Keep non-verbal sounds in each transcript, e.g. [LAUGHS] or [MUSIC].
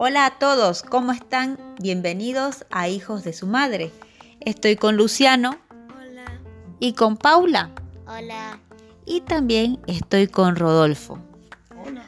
Hola a todos, ¿cómo están? Bienvenidos a Hijos de su Madre. Estoy con Luciano Hola. y con Paula. Hola. Y también estoy con Rodolfo. Hola.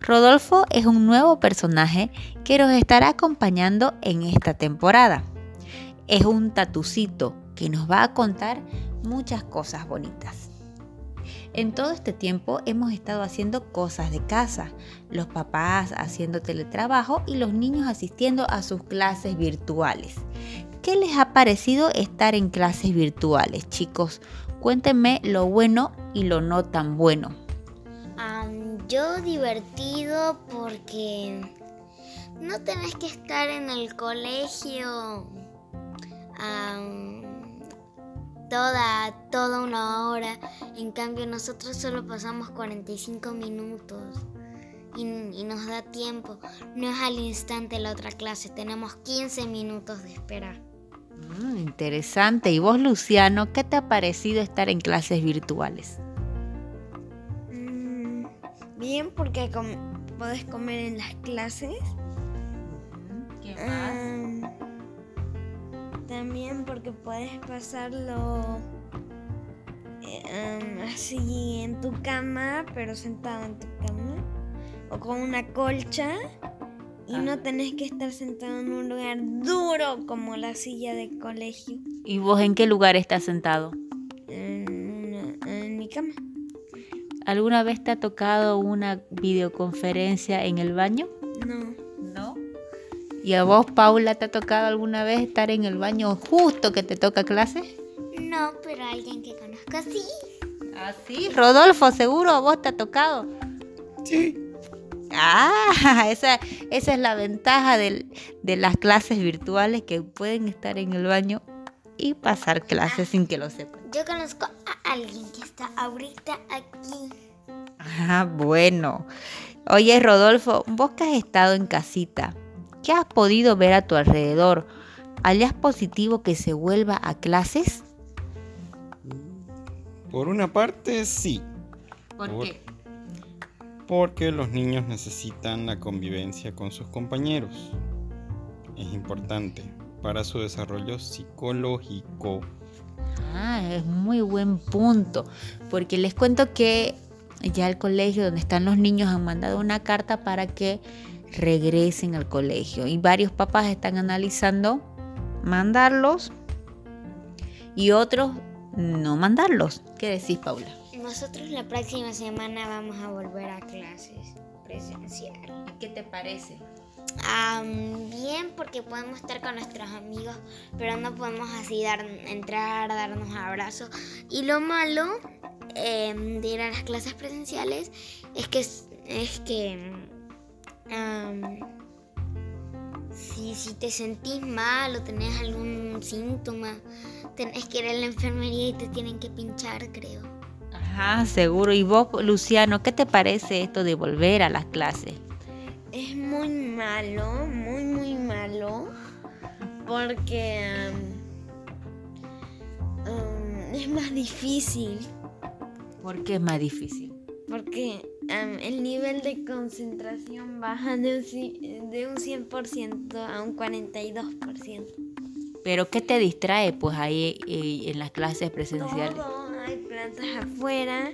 Rodolfo es un nuevo personaje que nos estará acompañando en esta temporada. Es un tatucito que nos va a contar muchas cosas bonitas. En todo este tiempo hemos estado haciendo cosas de casa, los papás haciendo teletrabajo y los niños asistiendo a sus clases virtuales. ¿Qué les ha parecido estar en clases virtuales, chicos? Cuéntenme lo bueno y lo no tan bueno. Yo divertido porque no tenés que estar en el colegio toda, toda una hora. En cambio nosotros solo pasamos 45 minutos y, y nos da tiempo. No es al instante la otra clase, tenemos 15 minutos de esperar. Mm, interesante. ¿Y vos, Luciano, qué te ha parecido estar en clases virtuales? Mm, Bien, porque com- podés comer en las clases. ¿Qué Mm, también porque puedes pasarlo eh, um, así en tu cama, pero sentado en tu cama. O con una colcha. Y Ah. no tenés que estar sentado en un lugar duro como la silla de colegio. ¿Y vos en qué lugar estás sentado? En, una- en mi cama. ¿Alguna vez te ha tocado una videoconferencia en el baño? No. ¿Y a vos, Paula, te ha tocado alguna vez estar en el baño justo que te toca clase? No, pero alguien que conozco sí. Ah, sí. Rodolfo, seguro a vos te ha tocado. Sí. Ah, [LAUGHS] esa, esa es la ventaja del- de las clases virtuales que pueden estar en el baño y pasar clases sin que lo sepan. Yo conozco a alguien que está ahorita aquí. Ah, bueno. Oye, Rodolfo, vos que has estado en casita, ¿qué has podido ver a tu alrededor? ¿Hallas positivo que se vuelva a clases? Por una parte, sí, ¿Por Por- qué? porque los niños necesitan la convivencia con sus compañeros. Es importante para su desarrollo psicológico. Ah, es muy buen punto, porque les cuento que ya el colegio donde están los niños han mandado una carta para que regresen al colegio y varios papás están analizando mandarlos y otros no mandarlos. ¿Qué decís, Paula? Nosotros la próxima semana vamos a volver a clases presencial. ¿Qué te parece? Am, bien porque podemos estar con nuestros amigos, pero no podemos así dar, entrar, darnos abrazos. Y lo malo em, de ir a las clases presenciales es que es que si, si te sentís mal o tenés algún síntoma, tenés que ir a la enfermería y te tienen que pinchar, creo. Ajá, seguro. ¿Y vos, Luciano, qué te parece esto de volver a las clases? Es muy malo, muy, muy malo. Porque um, um, es más difícil. ¿Por qué es más difícil? Porque um, el nivel de concentración baja de un, de un 100% a un 42%. ¿Pero qué te distrae pues ahí eh, en las clases presenciales? Todo, hay plantas afuera.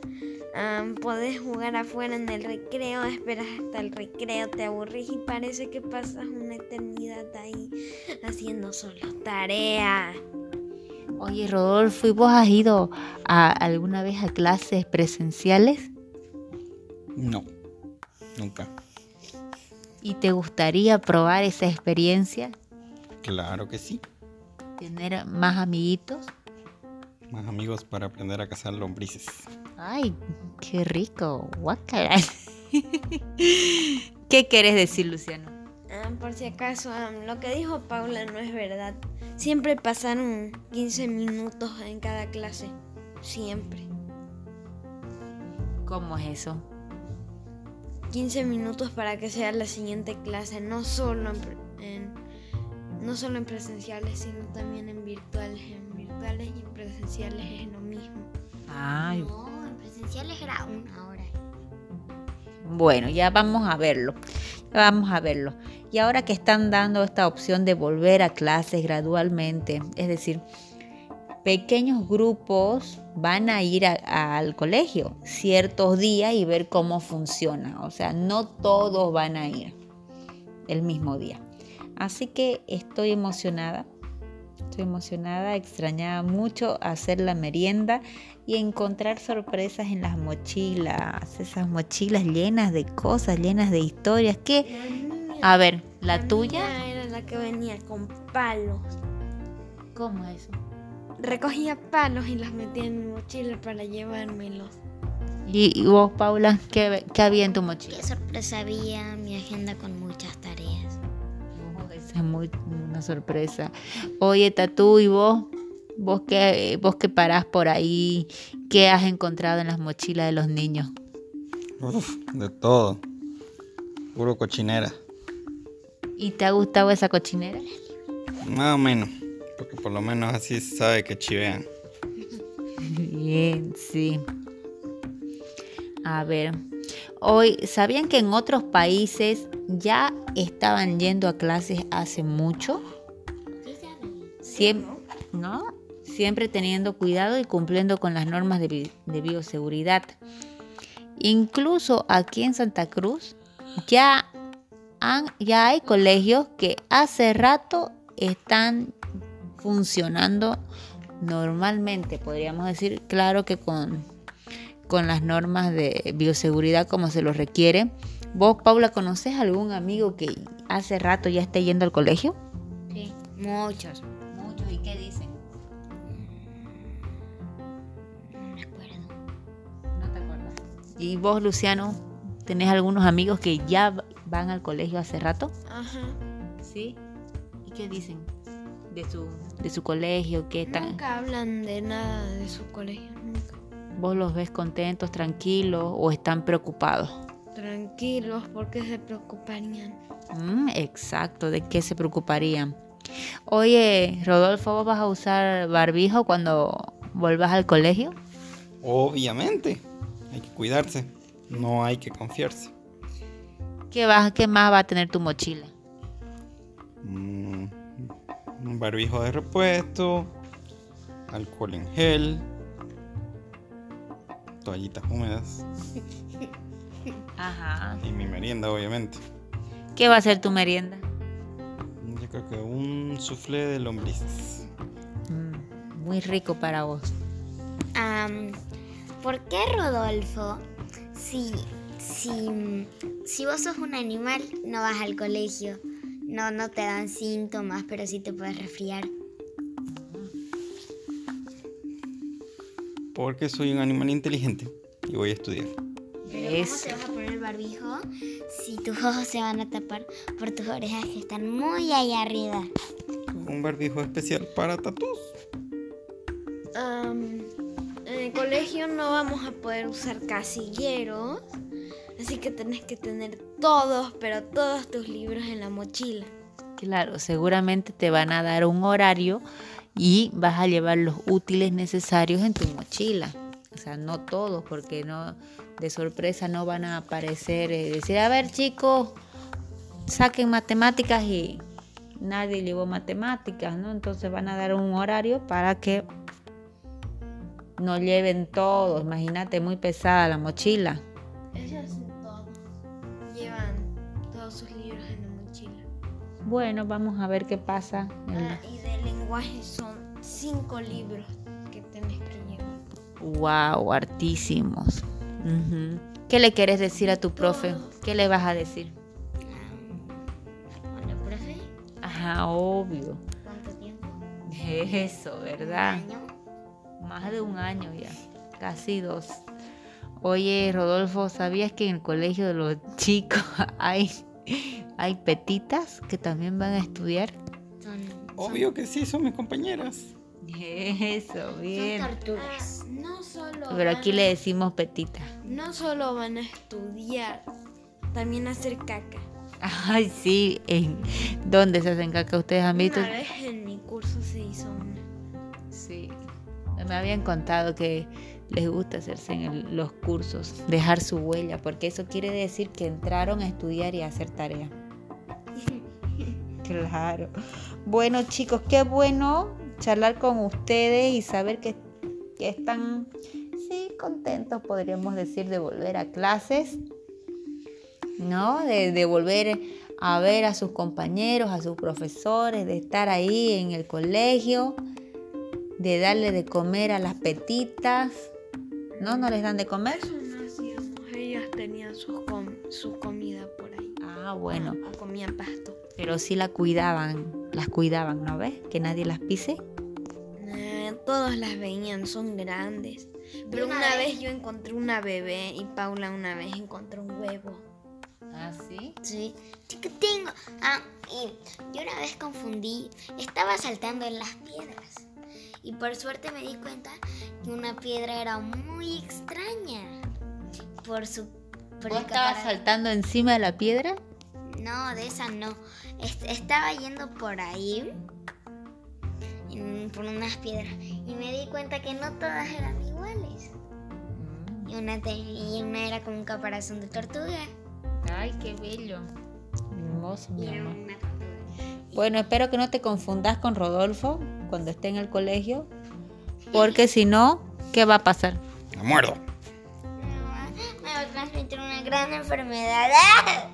um, podés jugar afuera en el recreo, esperas hasta el recreo, te aburrís y parece que pasas una eternidad ahí haciendo solo tareas. Oye, Rodolfo, ¿y vos has ido a, alguna vez a clases presenciales? No, nunca. ¿Y te gustaría probar esa experiencia? Claro que sí. ¿Tener más amiguitos? Más amigos para aprender a cazar lombrices. Ay, qué rico, guacala. [LAUGHS] ¿Qué quieres decir, Luciano? Ah, por si acaso, um, lo que dijo Paula no es verdad. Siempre pasaron 15 minutos en cada clase. Siempre. ¿Cómo es eso? 15 minutos para que sea la siguiente clase, no solo en, no solo en presenciales, sino también en virtuales. En virtuales y en presenciales es lo mismo. Ay, No, en presenciales era una hora. Bueno, ya vamos a verlo. Ya vamos a verlo. Y ahora que están dando esta opción de volver a clases gradualmente, es decir, pequeños grupos van a ir al colegio ciertos días y ver cómo funciona. O sea, no todos van a ir el mismo día. Así que estoy emocionada. Estoy emocionada, extrañaba mucho hacer la merienda y encontrar sorpresas en las mochilas, esas mochilas llenas de cosas, llenas de historias. ¿Qué? A ver, ¿la, tuya? Era la que venía con palos. ¿Cómo es eso? Recogía palos y los metía en mi mochila para llevármelos. ¿Y vos, Paula, qué, había en tu mochila? Qué sorpresa había, mi agenda con muchas tareas. Oh, esa es muy, una sorpresa. Oye, Tatú, ¿y vos? ¿Vos qué, vos que parás por ahí? ¿Qué has encontrado en las mochilas de los niños? Uf, de todo. Puro cochinera. ¿Y te ha gustado esa cochinera? Más o menos. Porque por lo menos así se sabe que chivean. [LAUGHS] Bien, sí. A ver, hoy, ¿sabían que en otros países ya estaban yendo a clases hace mucho? Siempre, ¿no? Siempre teniendo cuidado y cumpliendo con las normas de, de bioseguridad. Incluso aquí en Santa Cruz ya, han, ya hay colegios que hace rato están funcionando normalmente, podríamos decir, claro que con, con las normas de bioseguridad como se lo requiere. ¿Vos, Paula, conoces algún amigo que hace rato ya esté yendo al colegio? Sí, muchos. Muchos, ¿y qué dicen? No me acuerdo. No te acuerdas. ¿Y vos, Luciano, tenés algunos amigos que ya van al colegio hace rato? Ajá. ¿Sí? ¿Y qué dicen? de su, de su colegio? ¿Qué tal? Nunca hablan de nada de su colegio, nunca. ¿Vos los ves contentos, tranquilos o están preocupados? Tranquilos, ¿por qué se preocuparían? Mm, exacto, ¿de qué se preocuparían? Oye, Rodolfo, ¿vos vas a usar barbijo cuando vuelvas al colegio? Obviamente, hay que cuidarse, no hay que confiarse. ¿Qué, vas, qué más va a tener tu mochila? Mm, barbijo de repuesto, alcohol en gel, toallitas húmedas. Ajá. Y mi merienda, obviamente. ¿Qué va a ser tu merienda? Yo creo que un soufflé de lombrices. Mm, muy rico para vos. ¿Por qué, Rodolfo? Si, si, si vos sos un animal, no vas al colegio. No, no te dan síntomas, pero sí te puedes resfriar. Porque soy un animal inteligente y voy a estudiar. Pero ¿cómo te vas a poner el barbijo si tus ojos se van a tapar por tus orejas que están muy allá arriba? Un barbijo especial para tatús. en el colegio no vamos a poder usar casilleros, así que tenés que tener todos, pero todos tus libros en la mochila. Claro, seguramente te van a dar un horario y vas a llevar los útiles necesarios en tu mochila. O sea, no todos, porque no de sorpresa no van a aparecer y decir, a ver chicos, saquen matemáticas y nadie llevó matemáticas, ¿no? Entonces van a dar un horario para que no lleven todo. Imagínate, muy pesada la mochila. Bueno, vamos a ver qué pasa. Ah, y de lenguaje son cinco libros que tenés que llevar. Wow, hartísimos. ¿Qué le quieres decir a tu profe? ¿Qué le vas a decir? Hola, profe. Ajá, obvio. ¿Cuánto tiempo? Eso, ¿verdad? ¿Un año? Más de un año ya, casi dos. Oye, Rodolfo, ¿sabías que en el colegio de los chicos [LAUGHS] hay hay petitas que también van a estudiar. Obvio que sí, son mis compañeras. Eso, bien. Son tortugas. No solo Pero aquí le decimos petitas. No solo van a estudiar, también a hacer caca. Ay, sí. ¿En dónde se hacen caca? ¿Ustedes han visto? Una vez en mi curso se hizo una. Sí. Me habían contado que les gusta hacerse en el- los cursos, dejar su huella, porque eso quiere decir que entraron a estudiar y a hacer tarea. Claro. Bueno chicos, qué bueno charlar con ustedes y saber que, que están, sí, contentos, podríamos decir, de volver a clases, ¿no? De, de volver a ver a sus compañeros, a sus profesores, de estar ahí en el colegio, de darle de comer a las petitas, ¿no? ¿No les dan de comer? No. Ellas tenían sus com- su comida por ahí. Ah, bueno, O comían pasto. Pero sí la cuidaban, las cuidaban, ¿no ves? Que nadie las pise. Eh, todos las veían, son grandes. Pero una una, vez- vez yo encontré una bebé y Paula una vez encontró un huevo. Ah, sí. Sí, chiquitingo. Ah, y yo una vez confundí, estaba saltando en las piedras. Y por suerte me di cuenta que una piedra era muy extraña. Por su. Por ¿Vos estabas saltando encima de la piedra? No, de esa no. Est- estaba yendo por ahí. en- por unas piedras. Y me di cuenta que no todas eran iguales. Y una, y una era como un caparazón de tortuga. Ay, qué bello. Hermoso, mi Y era amor. una tortuga. Bueno, espero que no te confundas con Rodolfo cuando esté en el colegio, porque si no, ¿qué va a pasar? La muerdo. Me va, me va a transmitir una gran enfermedad. [LAUGHS]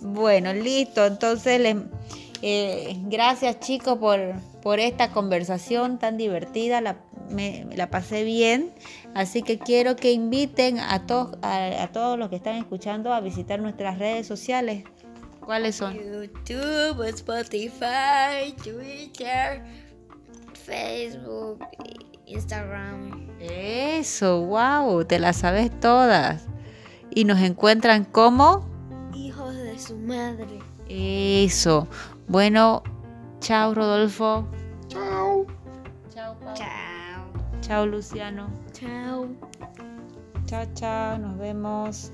Bueno, listo. Entonces, les- eh, gracias chicos por, por esta conversación tan divertida. La, me, la pasé bien. Así que quiero que inviten a, todos a, a todos los que están escuchando a visitar nuestras redes sociales. ¿Cuáles son? YouTube, Spotify, Twitter, Facebook, Instagram. Eso, wow, te las sabes todas. Y nos encuentran como de su madre. eso. Bueno, chao Rodolfo. Chao. Chao, Pau. Chao. Chao Luciano. Chao. Chao, chao, nos vemos.